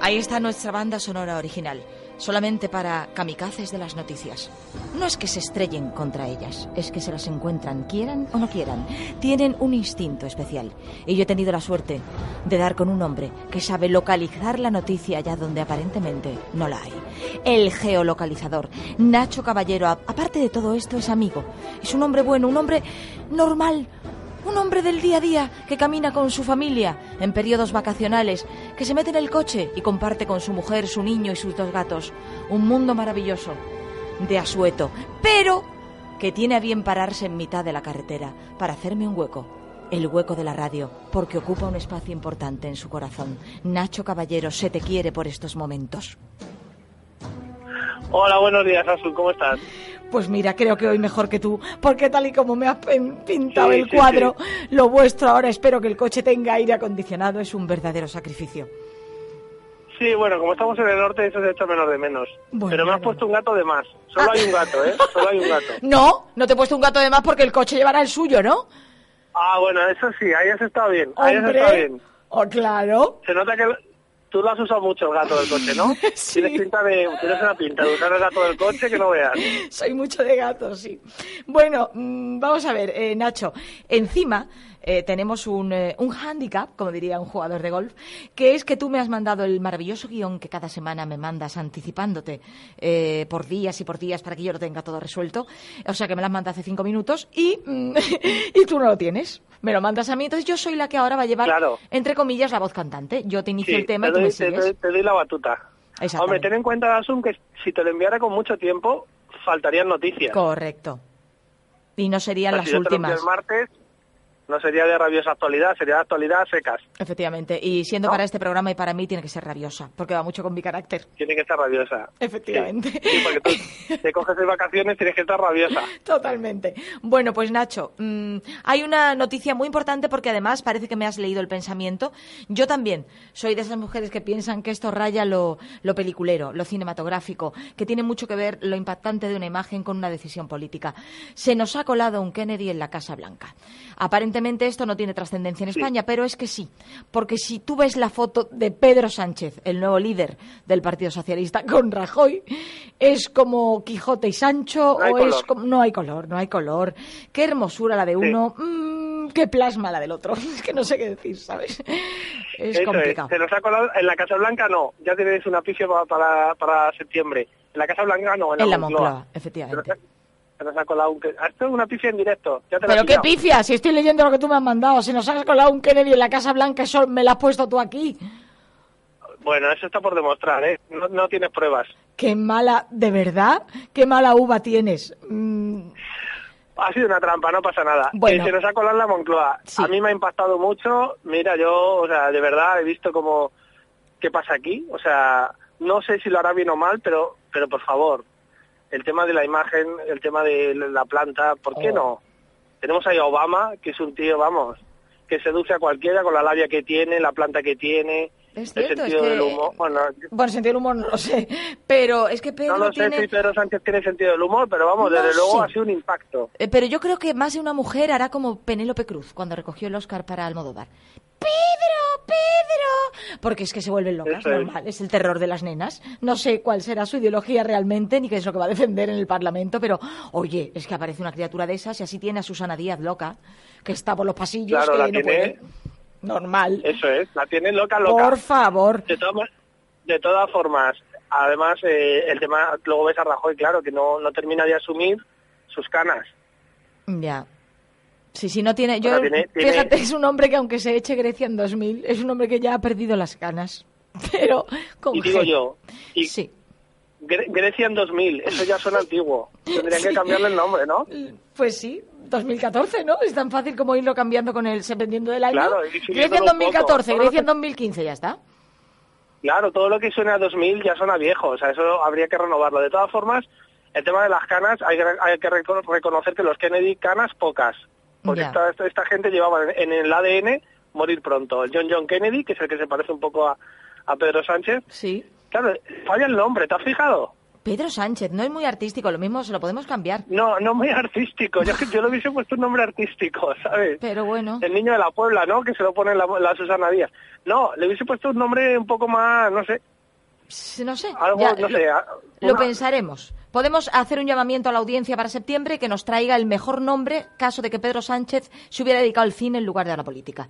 Ahí está nuestra banda sonora original, solamente para kamikazes de las noticias. No es que se estrellen contra ellas, es que se las encuentran, quieran o no quieran. Tienen un instinto especial. Y yo he tenido la suerte de dar con un hombre que sabe localizar la noticia allá donde aparentemente no la hay. El geolocalizador, Nacho Caballero, aparte de todo esto, es amigo. Es un hombre bueno, un hombre normal, un hombre del día a día que camina con su familia en periodos vacacionales, que se mete en el coche y comparte con su mujer, su niño y sus dos gatos. Un mundo maravilloso de asueto, pero que tiene a bien pararse en mitad de la carretera para hacerme un hueco. El hueco de la radio, porque ocupa un espacio importante en su corazón. Nacho Caballero, se te quiere por estos momentos. Hola, buenos días, Azul, ¿cómo estás? Pues mira, creo que hoy mejor que tú, porque tal y como me has pintado el cuadro, lo vuestro ahora espero que el coche tenga aire acondicionado es un verdadero sacrificio. Sí, bueno, como estamos en el norte, eso se echa menos de menos. Pero me has puesto un gato de más. Solo hay un gato, ¿eh? Solo hay un gato. No, no te he puesto un gato de más porque el coche llevará el suyo, ¿no? Ah, bueno, eso sí, ahí has estado bien. Ahí has estado bien. Oh, claro. Se nota que Tú lo has usado mucho el gato del coche, ¿no? sí. Tienes pinta de, tienes una pinta de usar el gato del coche que no veas. Soy mucho de gato, sí. Bueno, mm, vamos a ver, eh, Nacho. Encima eh, tenemos un, eh, un hándicap, como diría un jugador de golf, que es que tú me has mandado el maravilloso guion que cada semana me mandas anticipándote eh, por días y por días para que yo lo tenga todo resuelto. O sea que me lo has mandado hace cinco minutos y, mm, y tú no lo tienes. Me lo mandas a mí, entonces yo soy la que ahora va a llevar, entre comillas, la voz cantante. Yo te inicio el tema y tú me sigues. Te, doy la batuta. Hombre, ten en cuenta, Asun, que si te lo enviara con mucho tiempo, faltarían noticias. Correcto. Y no serían las últimas. el martes, no sería de rabiosa actualidad, sería de actualidad secas. Efectivamente, y siendo para este programa y para mí tiene que ser rabiosa, porque va mucho con mi carácter. Tiene que estar rabiosa. Efectivamente. Sí, porque tú te coges de vacaciones, tienes que estar rabiosa. Totalmente. Bueno, pues Nacho, mm, hay una noticia muy importante porque además parece que me has leído el pensamiento. Yo también soy de esas mujeres que piensan que esto raya lo, lo peliculero, lo cinematográfico, que tiene mucho que ver lo impactante de una imagen con una decisión política. Se nos ha colado un Kennedy en la Casa Blanca. Aparentemente esto no tiene trascendencia en España, pero es que sí. Porque si tú ves la foto de Pedro Sánchez, el nuevo líder del Partido Socialista, con Rajoy, es como Quijote y Sancho, o es como. No hay color, no hay color. Qué hermosura la de uno, mm, qué plasma la del otro. Es que no sé qué decir, ¿sabes? Es complicado. Se nos ha colado. En la Casa Blanca no, ya tenéis una afición para, para, septiembre. En la Casa Blanca no, en la, Moncloa. efectivamente. Se nos ha colado un... Esto una pifia en directo. ¿Pero qué pifia? Si estoy leyendo lo que tú me has mandado. Si nos has colado un Kennedy en la Casa Blanca, eso me lo has puesto tú aquí. Bueno, eso está por demostrar, ¿eh? No, tienes pruebas. Qué mala, ¿de verdad? Qué mala uva tienes. Mm. Ha sido una trampa, no pasa nada. Bueno. se nos ha colado la Moncloa. A mí me ha impactado mucho. Mira, yo, o sea, de verdad he visto como... ¿Qué pasa aquí? O sea, no sé si lo hará bien o mal, pero, pero por favor, el tema de la imagen, el tema de la planta, ¿por qué oh. no? Tenemos ahí a Obama, que es un tío, vamos, que seduce a cualquiera con la labia que tiene, la planta que tiene, el sentido del humor. Bueno, el sentido del humor no lo sé, pero es que Pedro No lo sé si Pedro Sánchez tiene sentido del humor, pero vamos, desde luego ha sido un impacto. Eh, pero yo creo que más de una mujer hará como Penélope Cruz cuando recogió el Oscar para Almodóvar. ¡Pedro! ¡Pedro! Porque es que se vuelven locas, normal. Es. el terror de las nenas. No sé cuál será su ideología realmente, ni qué es lo que va a defender en el Parlamento, pero oye, es que aparece una criatura de esas y así tiene a Susana Díaz loca, que está por los pasillos. Claro, que la no tiene... puede... Normal. Eso es, la tiene loca, loca. Por favor. De, de todas formas, además, eh, el tema, luego ves a Rajoy, claro, que no, no termina de asumir sus canas. Ya. Sí, sí, no tiene. Yo, fíjate, es un hombre que aunque se eche Grecia en 2000, es un hombre que ya ha perdido las canas. Pero con Y digo yo. sí. Grecia en 2000, eso ya suena antiguo. Tendrían que cambiarle el nombre, ¿no? Pues sí, 2014, ¿no? Es tan fácil como irlo cambiando con el dependiendo del año. Claro, Grecia en 2014, Grecia en 2015, ya está. Claro, todo lo que suena a 2000 ya suena viejo, o sea, eso habría que renovarlo. De todas formas, el tema de las canas, hay, hay que reconocer que los Kennedy canas pocas. Porque esta, gente llevaba en el ADN morir pronto. El John John Kennedy, que es el que se parece un poco a, Pedro Sánchez. Sí. Claro, falla el nombre, ¿te has fijado? Pedro Sánchez, no es muy artístico, lo mismo se lo podemos cambiar. No, no muy artístico, yo, yo le hubiese puesto un nombre artístico, ¿sabes? Pero bueno. El niño de la Puebla, ¿no? Que se lo pone la, la Susana Díaz. No, le hubiese puesto un nombre un poco más, no sé. No sé. Algo, no sé. Lo pensaremos. Podemos hacer un llamamiento a la audiencia para septiembre que nos traiga el mejor nombre caso de que Pedro Sánchez se hubiera dedicado al cine en lugar de a la política.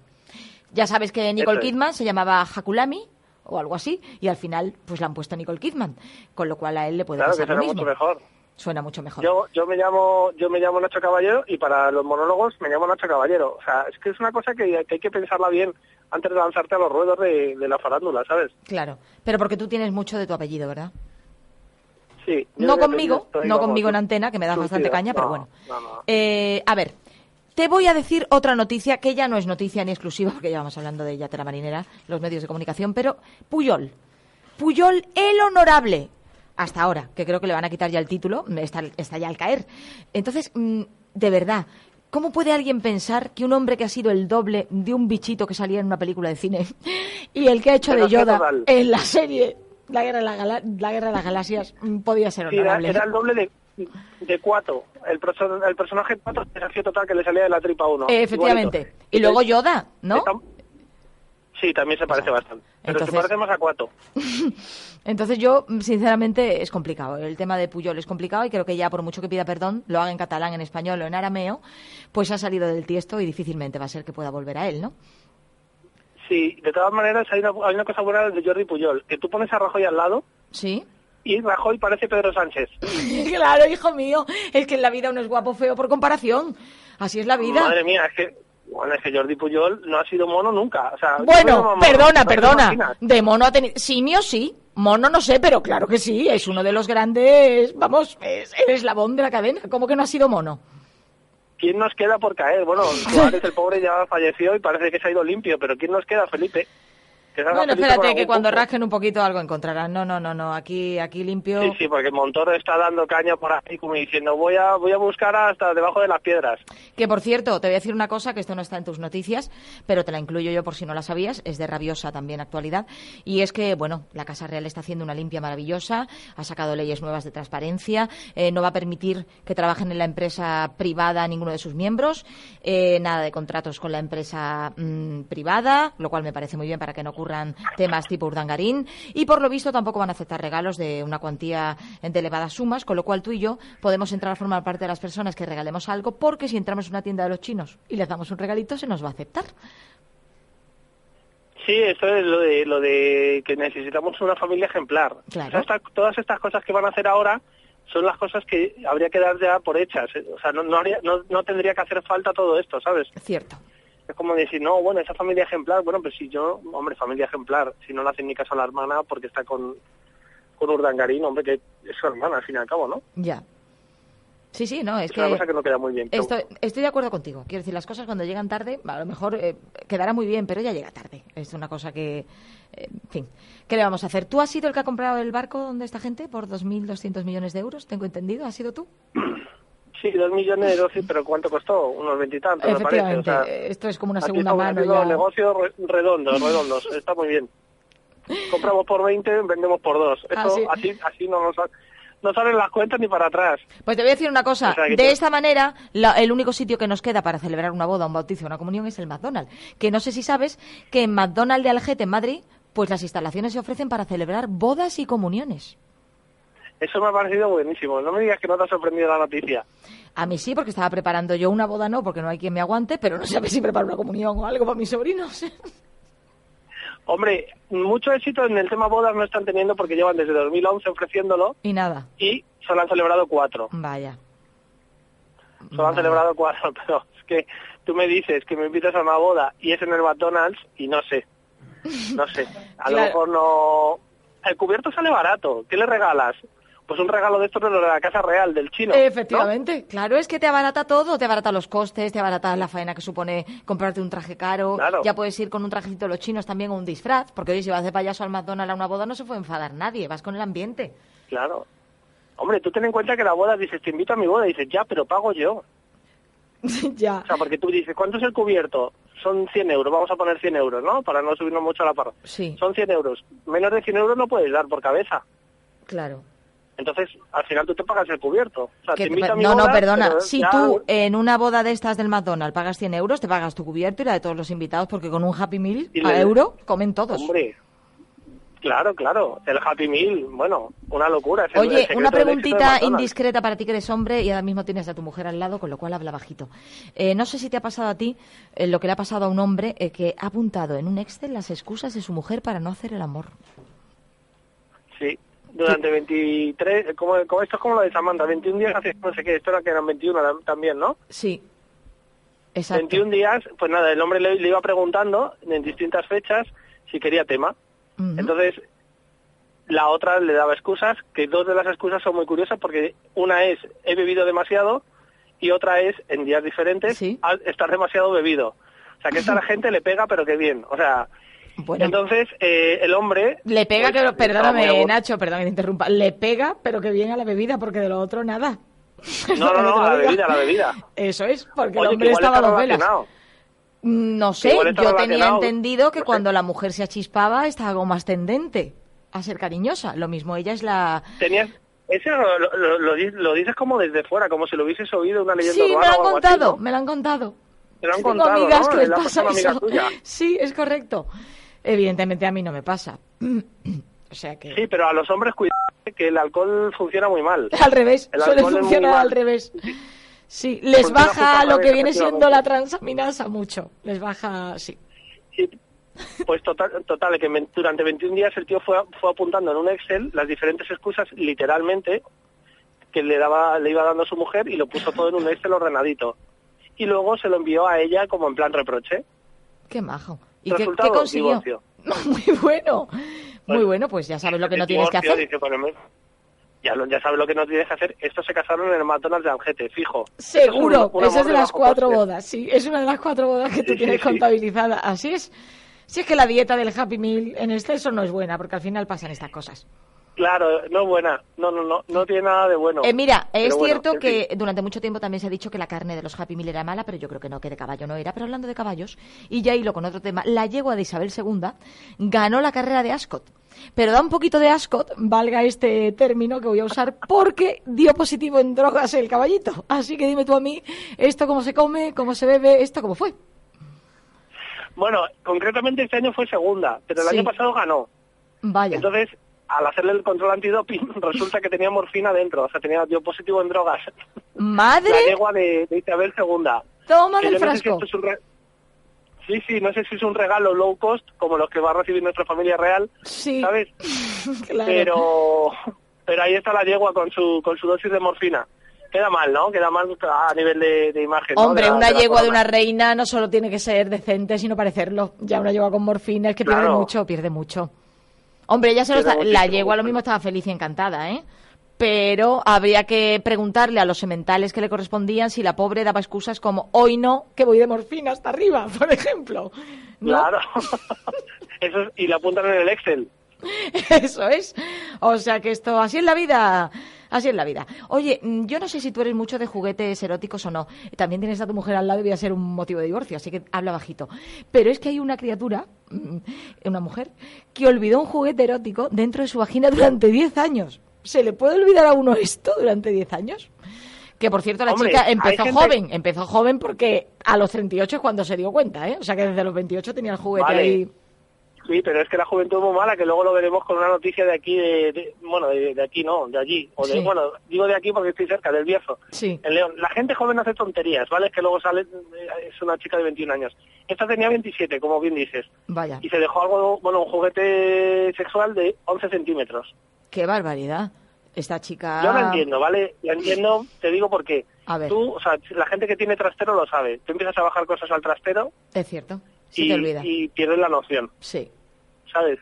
Ya sabes que Nicole Kidman se llamaba Hakulami o algo así y al final pues la han puesto a Nicole Kidman, con lo cual a él le puede claro, pasar que lo mismo. mucho mejor. Suena mucho mejor. Yo, yo me llamo yo me llamo Nacho Caballero y para los monólogos me llamo Nacho Caballero. O sea, es que es una cosa que, hay que pensarla bien antes de lanzarte a los ruedos de, la farándula, ¿sabes? Claro, pero porque tú tienes mucho de tu apellido, ¿verdad? Sí. No conmigo, no conmigo en antena, que me da bastante caña, pero bueno. Eh, a ver, te voy a decir otra noticia que ya no es noticia ni exclusiva, porque ya vamos hablando de Yatera Marinera, los medios de comunicación, pero Puyol. Puyol el honorable. Hasta ahora, que creo que le van a quitar ya el título, está, está ya al caer. Entonces, mm, de verdad, ¿Cómo puede alguien pensar que un hombre que ha sido el doble de un bichito que salía en una película de cine y el que ha hecho de Yoda en la serie la guerra de, la, guerra de las galaxias mm, podía ser honorable. era, el doble de, de Cuato, el, el personaje Cuato desafío total que le salía de la tripa 1. efectivamente. Y luego Yoda, ¿no? Sí, también se parece bastante. Pero se parece más a Cuato. Entonces yo, sinceramente, es complicado. El tema de Puyol es complicado y creo que ya por mucho que pida perdón, lo haga en catalán, en español o en arameo, pues ha salido del tiesto y difícilmente va a ser que pueda volver a él, ¿no? Sí, de todas maneras hay una, hay una cosa buena de Jordi Puyol, que tú pones a Rajoy al lado. Sí. Y Rajoy parece Pedro Sánchez. claro, hijo mío, es que en la vida uno es guapo feo por comparación. Así es la vida. Madre mía, es que bueno, es que Jordi Puyol no ha sido mono nunca. bueno, perdona, perdona. De mono ha tenido. Simio sí. Mono no sé, pero claro que sí. Es uno de los grandes. Vamos, es el eslabón de la cadena. ¿Cómo que no ha sido mono? ¿Quién nos queda por caer? Bueno, Suárez, el pobre, ya falleció y parece que se ha ido limpio, pero ¿quién nos queda, Felipe? Bueno, espérate, que cuando rasquen un poquito algo encontrarán. No, no, no, no, aquí, aquí limpio. Sí, sí, porque Montoro está dando caña por ahí como diciendo voy a, voy a buscar hasta debajo de las piedras. Que por cierto, te voy a decir una cosa que esto no está en tus noticias, pero te la incluyo yo por si no la sabías, es de rabiosa también actualidad, y es que, bueno, la Casa Real está haciendo una limpia maravillosa, ha sacado leyes nuevas de transparencia, eh, no va a permitir que trabajen en la empresa privada ninguno de sus miembros, eh, nada de contratos con la empresa mm, privada, lo cual me parece muy bien para que no ocurra temas tipo Urdangarín y por lo visto tampoco van a aceptar regalos de una cuantía de elevadas sumas, con lo cual tú y yo podemos entrar a formar parte de las personas que regalemos algo porque si entramos en una tienda de los chinos y les damos un regalito se nos va a aceptar. Sí, eso es lo de, lo de que necesitamos una familia ejemplar. todas estas cosas que van a hacer ahora son las cosas que habría que dar ya por hechas. O sea, no, no, no tendría que hacer falta todo esto, ¿sabes? Cierto es como decir, no, bueno, esa familia ejemplar, bueno, pues si yo, hombre, familia ejemplar, si no le hacen ni caso a la hermana porque está con, con Urdangarín, hombre, que es su hermana al fin y al cabo, ¿no? Ya. Sí, sí, no, es, es una cosa que no queda muy bien. Estoy, estoy, de acuerdo contigo. Quiero decir, las cosas cuando llegan tarde, a lo mejor eh, quedará muy bien, pero ya llega tarde. Es una cosa que, eh, en fin, ¿qué le vamos a hacer? ¿Tú has sido el que ha comprado el barco donde esta gente por 2.200 millones de euros? Tengo entendido. ¿Has sido tú? Sí, dos millones de dosis, pero ¿cuánto costó? Unos veintitantos, me parece. esto es como una segunda mano ya. negocios redondos, redondos. Está muy bien. Compramos por 20, vendemos por dos. Ah, Esto, así, así no nos... No salen las cuentas ni para atrás. Pues te voy a decir una cosa. de esta manera, el único sitio que nos queda para celebrar una boda, un bautizo, una comunión es el McDonald's. Que no sé si sabes que en McDonald's de Algete, en Madrid, pues las instalaciones se ofrecen para celebrar bodas y comuniones. Eso me ha parecido buenísimo. No me digas que no te ha sorprendido la noticia. A mí sí, porque estaba preparando yo una boda, no, porque no hay quien me aguante, pero no sabes si preparo una comunión o algo para mis sobrinos. Hombre, mucho éxito en el tema bodas no están teniendo porque llevan desde 2011 ofreciéndolo. Y nada. Y solo han celebrado cuatro. Vaya. Solo han celebrado cuatro, pero es que tú me dices que me invitas a una boda y es en el McDonald's y no sé. No sé. A lo mejor no... El cubierto sale barato. ¿Qué le regalas? Pues un regalo de esto de la Casa Real, del chino. Efectivamente, claro, es que te abarata todo, te abarata los costes, te abarata la faena que supone comprarte un traje caro, ya puedes ir con un trajecito de los chinos también o un disfraz, porque hoy si vas de payaso al McDonald's a una boda no se puede enfadar nadie, vas con el ambiente. Claro. Hombre, tú ten en cuenta que la boda dices, te invito a mi boda, y dices, ya, pero pago yo. ya. O sea, porque tú dices, ¿cuánto es el cubierto? Son 100 euros, vamos a poner 100 euros, ¿no? Para no subirnos mucho a la parra. Sí. Son 100 euros. Menos de 100 euros no puedes dar por cabeza. Claro. Entonces, al final tú te pagas el cubierto. no, no, perdona. Si tú en una boda de estas del McDonald's pagas 100 euros, te pagas tu cubierto y la de todos los invitados, porque con un Happy Meal a euro comen todos. Hombre, Claro, claro, el Happy Meal, bueno, una locura. Oye, una preguntita indiscreta para ti que eres hombre y ahora mismo tienes a tu mujer al lado, con lo cual habla bajito. Eh, no sé si te ha pasado a ti eh, lo que le ha pasado a un hombre eh, que ha apuntado en un Excel las excusas de su mujer para no hacer el amor. Sí, durante 23, como, esto es como lo de Samantha, 21 días hace no sé qué, esto era que eran 21 también, ¿no? Sí, exacto. 21 días, pues nada, el hombre le iba preguntando en distintas fechas si quería tema. Entonces, la otra le daba excusas, que dos de las excusas son muy curiosas porque una es he bebido demasiado y otra es en días diferentes estar demasiado bebido. O sea, que esta la gente le pega, pero que bien. O sea, entonces eh, el hombre... Le pega, pues, perdóname Nacho, perdón que te interrumpa, le pega, pero que bien a la bebida, porque de lo otro nada. No, no, no, a la bebida, a la bebida. Eso es, porque el hombre estaba a dos velas. No sé, yo tenía entendido que cuando la mujer se achispaba estaba algo más tendente a ser cariñosa. Lo mismo, ella es la... Tenías... Eso lo, dices como desde fuera, como si lo hubieses oído una leyenda Sí, me lo han contado, me lo han contado. Lo han contado, amigas que les pasa eso. Sí, es correcto. Evidentemente a mí no me pasa. o sea que... Sí, pero a los hombres cuidado que el alcohol funciona muy mal. Al revés, suele funcionar al revés. Sí, les baja lo que viene siendo la transaminasa mucho. Les baja, sí. Sí, pues total, total, que durante 21 días el tío fue, fue apuntando en un Excel las diferentes excusas, literalmente, que le daba le iba dando a su mujer y lo puso todo en un Excel ordenadito. Y luego se lo envió a ella como en plan reproche. Qué majo. ¿Y qué, consiguió? Muy bueno. Muy pues bueno, pues ya sabes lo que no tienes que hacer ya, ya sabes lo que no tienes que hacer. Estos se casaron en el McDonald's de Angete, fijo. Seguro, esa es de las cuatro bodas, sí. Es una de las cuatro bodas que tú tienes contabilizada. Así es. Si es que la dieta del Happy Meal en exceso no es buena, porque al final pasan estas cosas. Claro, no buena. No, no, no, no tiene nada de bueno. Eh, mira, es cierto que durante mucho tiempo también se ha dicho que la carne de los Happy Meal era mala, pero yo creo que no, que de caballo no era. Pero hablando de caballos, y ya hilo con otro tema, la yegua de Isabel II ganó la carrera de Ascot. Pero da un poquito de ascot, valga este término que voy a usar, porque dio positivo en drogas el caballito. Así que dime tú a mí, esto cómo se come, cómo se bebe, esto cómo fue. Bueno, concretamente este año fue segunda, pero el año pasado ganó. Vaya. Entonces, al hacerle el control antidoping, resulta que tenía morfina dentro, o sea, tenía dio positivo en drogas. ¡Madre! La lengua de, Isabel II. Toma del frasco. Sí, sí, no sé si es un regalo low cost como los que va a recibir nuestra familia real, sí. ¿sabes? Pero pero ahí está la yegua con su con su dosis de morfina. Queda mal, ¿no? Queda mal a nivel de, imagen. Hombre, una yegua de una reina no solo tiene que ser decente, sino parecerlo. Ya una yegua con morfina es que pierde mucho, pierde mucho. Hombre, ella se lo está... La yegua lo mismo estaba feliz y encantada, ¿eh? pero habría que preguntarle a los sementales que le correspondían si la pobre daba excusas como hoy no, que voy de morfina hasta arriba, por ejemplo. Claro. Eso y la apuntan en el Excel. Eso es. O sea que esto, así es la vida. Así es la vida. Oye, mm, yo no sé si tú eres mucho de juguetes eróticos o no. También tienes a tu mujer al lado y voy a ser un motivo de divorcio, así que habla bajito. Pero es que hay una criatura, mm, una mujer, que olvidó un juguete erótico dentro de su vagina durante 10 años. ¿Se le puede olvidar a uno esto durante 10 años? Que por cierto, la chica empezó joven, empezó joven porque a los 38 es cuando se dio cuenta, ¿eh? O sea que desde los 28 tenía el juguete ahí. Sí, pero es que la juventud es muy mala, que luego lo veremos con una noticia de aquí, de, bueno, de, aquí no, de allí. O de, Bueno, digo de aquí porque estoy cerca, del Bierzo. Sí. En León. La gente joven hace tonterías, ¿vale? Es que luego sale, es una chica de 21 años. Esta tenía 27, como bien dices. Vaya. Y se dejó algo, bueno, un juguete sexual de 11 centímetros. Qué barbaridad. Esta chica... Yo no entiendo, ¿vale? Yo entiendo, te digo por qué. A ver. Tú, o sea, la gente que tiene trastero lo sabe. Tú empiezas a bajar cosas al trastero... Es cierto. y, te olvida. y pierdes la noción. Sí. ¿Sabes?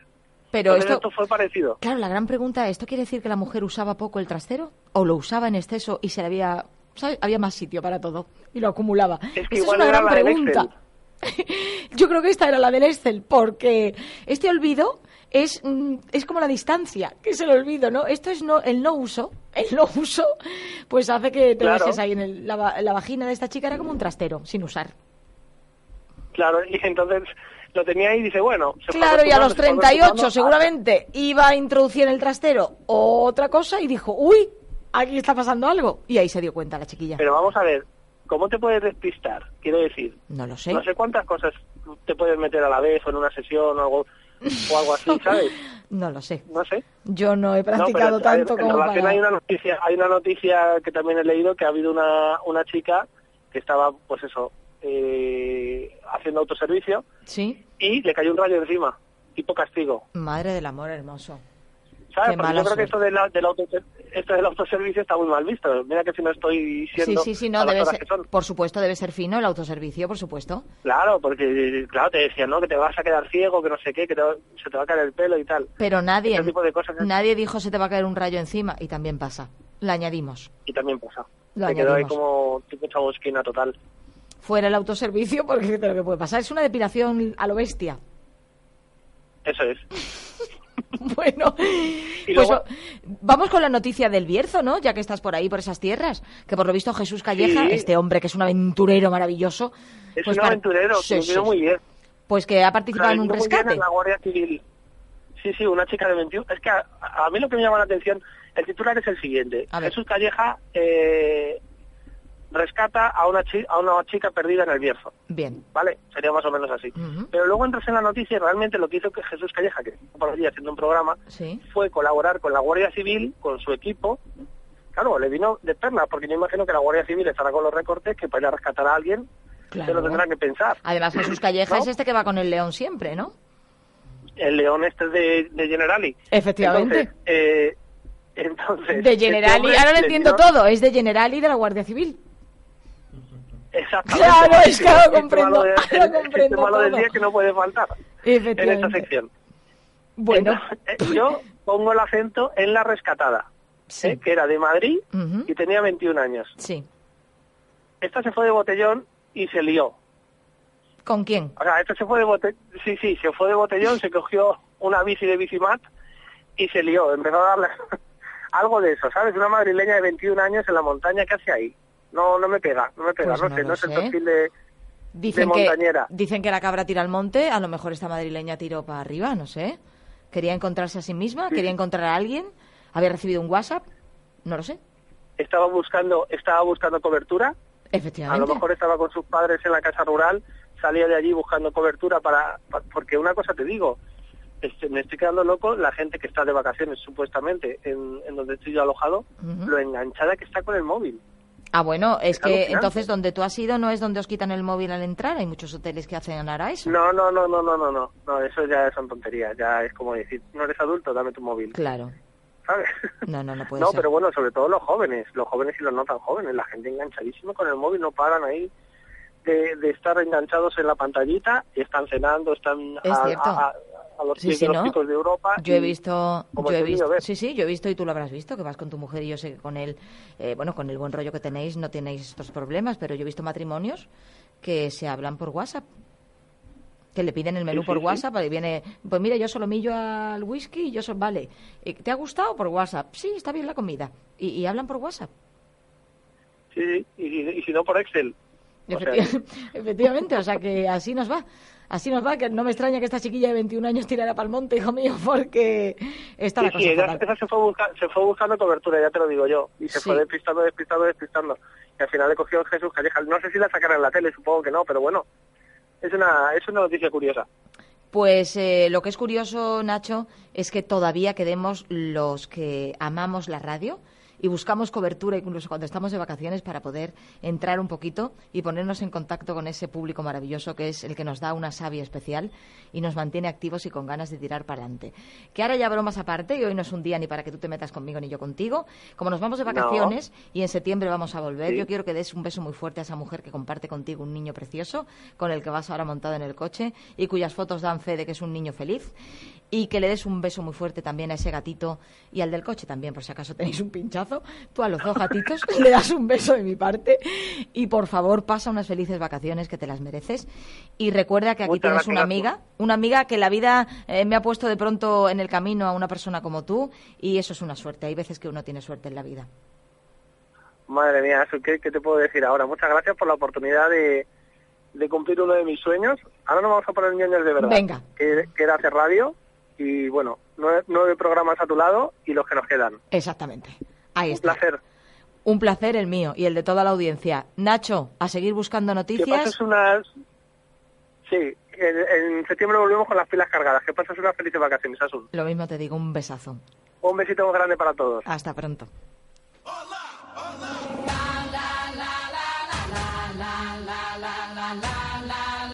Pero esto, fue parecido. Claro, la gran pregunta, ¿esto quiere decir que la mujer usaba poco el trastero? ¿O lo usaba en exceso y se le había... ¿sabes? Había más sitio para todo y lo acumulaba. Es que igual es una gran pregunta. Yo creo que esta era la del Excel, porque este olvido es, mm, es como la distancia, que es el olvido, ¿no? Esto es no, el no uso. El no uso, pues hace que te dejes ahí en la, la vagina de esta chica, era como un trastero, sin usar. Claro, y entonces lo tenía ahí y dice, bueno... claro, y a los 38 seguramente iba a introducir en el trastero otra cosa y dijo, uy, aquí está pasando algo. Y ahí se dio cuenta la chiquilla. Pero vamos a ver, ¿cómo te puedes despistar? Quiero decir... No lo sé. No sé cuántas cosas te puedes meter a la vez o en una sesión o algo, o algo así, ¿sabes? No lo sé. No sé. Yo no he practicado tanto como para... hay una noticia, hay una noticia que también he leído que ha habido una, una chica que estaba, pues eso, eh, haciendo autoservicio. Sí. Y le cayó un rayo encima, tipo castigo. Madre del amor hermoso. ¿Sabes? Porque yo creo que esto, del, esto del autoservicio está muy mal visto. Mira que si no estoy siendo. Sí, sí, sí, no, debe ser, por supuesto, debe ser fino el autoservicio, por supuesto. Claro, porque, claro, te decían, ¿no? Que te vas a quedar ciego, que no sé qué, que se te va a caer el pelo y tal. Pero nadie, nadie dijo se te va a caer un rayo encima, y también pasa. Le añadimos. Y también pasa. Lo te quedó ahí como tipo chabosquina total. Fuera el autoservicio, porque lo que puede pasar es una depilación a lo bestia. Eso es. bueno, pues vamos con la noticia del Bierzo, ¿no? Ya que estás por ahí, por esas tierras. Que por lo visto Jesús Calleja, este hombre que es un aventurero maravilloso. Es pues un aventurero, sí, sí. muy bien. Pues que ha participado en un rescate. En la Guardia Civil. Sí, sí, una chica de 21. Es que a, mí lo que me llama la atención, el titular es el siguiente. Jesús Calleja eh, rescata a una, a una chica perdida en el Bierzo. Bien. ¿Vale? Sería más o menos así. Pero luego entras en la noticia y realmente lo que hizo que Jesús Calleja, que estuvo por allí haciendo un programa, fue colaborar con la Guardia Civil, con su equipo. Claro, le vino de perla, porque yo imagino que la Guardia Civil estará con los recortes que para ir a rescatar a alguien se lo tendrán que pensar. Además, Jesús Calleja es este que va con el león siempre, ¿no? El león este de, de Generali. Efectivamente. Eh, entonces, de Generali, ahora lo entiendo todo, es de Generali de la Guardia Civil. Exactamente. Claro, es que lo comprendo. Este malo, del día que no puede faltar en esta sección. Bueno. Eh, yo pongo el acento en la rescatada, ¿eh? que era de Madrid y tenía 21 años. Sí. Esta se fue de botellón y se lió. ¿Con quién? O sea, esta se fue de botellón, sí, sí, se fue de botellón, se cogió una bici de bicimat y se lió. Empezó a darle algo de eso, ¿sabes? Una madrileña de 21 años en la montaña, ¿qué hace ahí? No, no me pega, no me pega, pues no, sé, no es el perfil de, dicen montañera. Que, dicen que la cabra tira al monte, a lo mejor esta madrileña tiró para arriba, no sé. Quería encontrarse a sí misma, quería encontrar a alguien, había recibido un WhatsApp, no lo sé. Estaba buscando, estaba buscando cobertura. Efectivamente. A lo mejor estaba con sus padres en la casa rural, salía de allí buscando cobertura para, porque una cosa te digo, este, me estoy quedando loco la gente que está de vacaciones supuestamente en, donde estoy yo alojado, lo enganchada que está con el móvil. Ah, bueno, es que entonces donde tú has ido no es donde os quitan el móvil al entrar. Hay muchos hoteles que hacen ahora eso. No, no, no, no, no, no, no. No, eso ya son tonterías. Ya es como decir, no eres adulto, dame tu móvil. Claro. ¿Sabes? No, no, no puede No, pero bueno, sobre todo los jóvenes. Los jóvenes y los no tan jóvenes. La gente enganchadísima con el móvil, no paran ahí de, de estar enganchados en la pantallita y están cenando, están a, a los sí, de Europa. Yo he visto, yo he visto, sí, sí, yo he visto y tú lo habrás visto, que vas con tu mujer y yo sé que con él, eh, bueno, con el buen rollo que tenéis no tenéis estos problemas, pero yo he visto matrimonios que se hablan por WhatsApp que le piden el menú por WhatsApp y viene, pues mira, yo solo millo al whisky y yo solo, vale, eh, ¿te ha gustado por WhatsApp? Sí, está bien la comida. Y, hablan por WhatsApp. Sí, y, y, si no por Excel. Efectivamente, o sea que así nos va. Así nos va, que no me extraña que esta chiquilla de 21 años tirara para el monte, hijo mío, porque está la cosa sí, ella, se, fue se fue buscando cobertura, ya te lo digo yo, y se fue despistando, despistando, despistando. Y al final le cogió Jesús Calleja. No sé si la sacaron en la tele, supongo que no, pero bueno, es una, es una noticia curiosa. Pues eh, lo que es curioso, Nacho, es que todavía quedemos los que amamos la radio, y buscamos cobertura incluso cuando estamos de vacaciones para poder entrar un poquito y ponernos en contacto con ese público maravilloso que es el que nos da una savia especial y nos mantiene activos y con ganas de tirar para adelante. Que ahora ya bromas aparte y hoy no es un día ni para que tú te metas conmigo ni yo contigo. Como nos vamos de vacaciones y en septiembre vamos a volver, yo quiero que des un beso muy fuerte a esa mujer que comparte contigo un niño precioso con el que vas ahora montado en el coche y cuyas fotos dan fe de que es un niño feliz y que le des un beso muy fuerte también a ese gatito y al del coche también, por si acaso tenéis un pinchazo. Tú a los dos gatitos le das un beso de mi parte y por favor pasa unas felices vacaciones que te las mereces. Y recuerda que aquí tienes una amiga, una amiga que la vida eh, me ha puesto de pronto en el camino a una persona como tú y eso es una suerte. Hay veces que uno tiene suerte en la vida. Madre mía, ¿qué, qué te puedo decir ahora? Muchas gracias por la oportunidad de de cumplir uno de mis sueños. Ahora nos vamos a poner ñoños de verdad. Venga. Que, era hacer radio y bueno, nueve, programas a tu lado y los que nos quedan. Exactamente. Ahí Un está. Un placer. Un placer el mío y el de toda la audiencia. Nacho, a seguir buscando noticias. Que pases unas... Sí, en, septiembre volvemos con las pilas cargadas. Que pases unas felices vacaciones, Asun. Lo mismo te digo, un besazo. Un besito muy grande para todos. Hasta pronto.